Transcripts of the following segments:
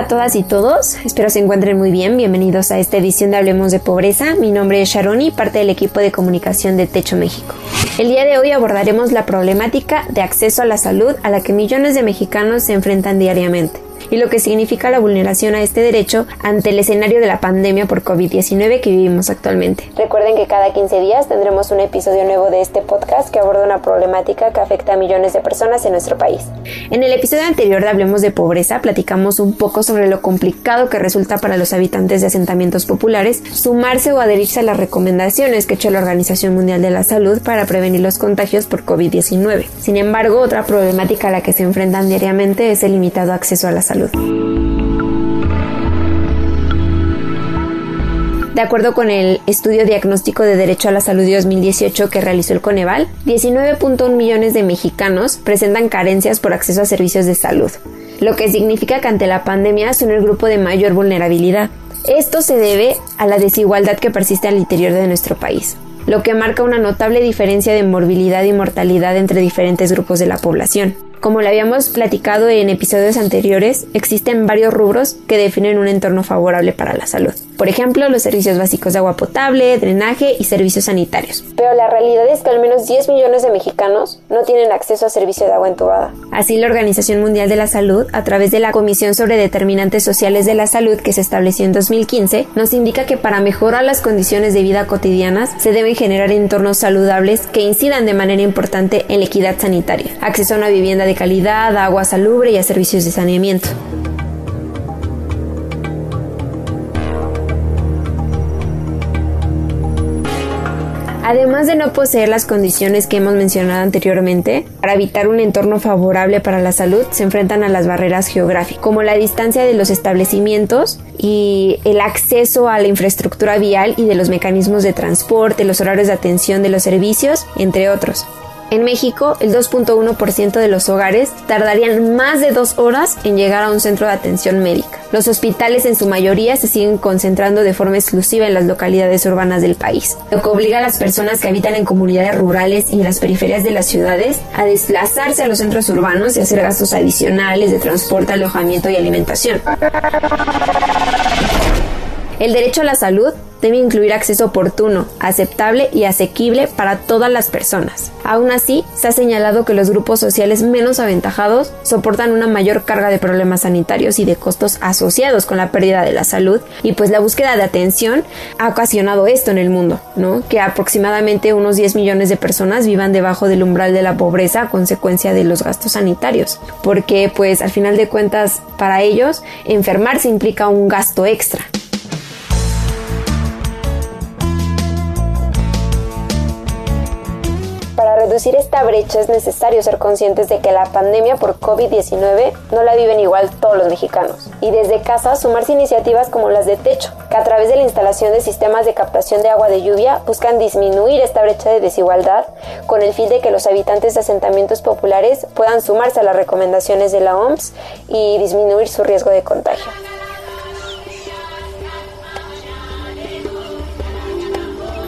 A todas y todos, espero se encuentren muy bien, bienvenidos a esta edición de Hablemos de Pobreza, mi nombre es Sharoni, parte del equipo de comunicación de Techo México. El día de hoy abordaremos la problemática de acceso a la salud a la que millones de mexicanos se enfrentan diariamente y lo que significa la vulneración a este derecho ante el escenario de la pandemia por COVID-19 que vivimos actualmente. Recuerden que cada 15 días tendremos un episodio nuevo de este podcast que aborda una problemática que afecta a millones de personas en nuestro país. En el episodio anterior de Hablemos de Pobreza platicamos un poco sobre lo complicado que resulta para los habitantes de asentamientos populares sumarse o adherirse a las recomendaciones que ha hecho la Organización Mundial de la Salud para prevenir los contagios por COVID-19. Sin embargo, otra problemática a la que se enfrentan diariamente es el limitado acceso a la salud. De acuerdo con el estudio diagnóstico de derecho a la salud de 2018 que realizó el Coneval, 19.1 millones de mexicanos presentan carencias por acceso a servicios de salud, lo que significa que ante la pandemia son el grupo de mayor vulnerabilidad. Esto se debe a la desigualdad que persiste al interior de nuestro país, lo que marca una notable diferencia de morbilidad y mortalidad entre diferentes grupos de la población. Como lo habíamos platicado en episodios anteriores, existen varios rubros que definen un entorno favorable para la salud. Por ejemplo, los servicios básicos de agua potable, drenaje y servicios sanitarios. Pero la realidad es que al menos 10 millones de mexicanos no tienen acceso a servicio de agua entubada. Así, la Organización Mundial de la Salud, a través de la Comisión sobre Determinantes Sociales de la Salud que se estableció en 2015, nos indica que para mejorar las condiciones de vida cotidianas se deben generar entornos saludables que incidan de manera importante en la equidad sanitaria, acceso a una vivienda de calidad, agua salubre y a servicios de saneamiento. Además de no poseer las condiciones que hemos mencionado anteriormente, para evitar un entorno favorable para la salud se enfrentan a las barreras geográficas, como la distancia de los establecimientos y el acceso a la infraestructura vial y de los mecanismos de transporte, los horarios de atención de los servicios, entre otros. En México, el 2.1% de los hogares tardarían más de dos horas en llegar a un centro de atención médica. Los hospitales en su mayoría se siguen concentrando de forma exclusiva en las localidades urbanas del país, lo que obliga a las personas que habitan en comunidades rurales y en las periferias de las ciudades a desplazarse a los centros urbanos y hacer gastos adicionales de transporte, alojamiento y alimentación. El derecho a la salud debe incluir acceso oportuno, aceptable y asequible para todas las personas. Aún así, se ha señalado que los grupos sociales menos aventajados soportan una mayor carga de problemas sanitarios y de costos asociados con la pérdida de la salud y pues la búsqueda de atención ha ocasionado esto en el mundo, ¿no? Que aproximadamente unos 10 millones de personas vivan debajo del umbral de la pobreza a consecuencia de los gastos sanitarios, porque pues al final de cuentas para ellos enfermarse implica un gasto extra. Reducir esta brecha es necesario ser conscientes de que la pandemia por COVID-19 no la viven igual todos los mexicanos. Y desde casa sumarse iniciativas como las de Techo, que a través de la instalación de sistemas de captación de agua de lluvia buscan disminuir esta brecha de desigualdad con el fin de que los habitantes de asentamientos populares puedan sumarse a las recomendaciones de la OMS y disminuir su riesgo de contagio.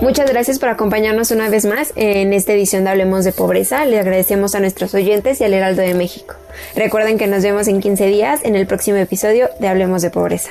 Muchas gracias por acompañarnos una vez más en esta edición de Hablemos de Pobreza. Le agradecemos a nuestros oyentes y al Heraldo de México. Recuerden que nos vemos en 15 días en el próximo episodio de Hablemos de Pobreza.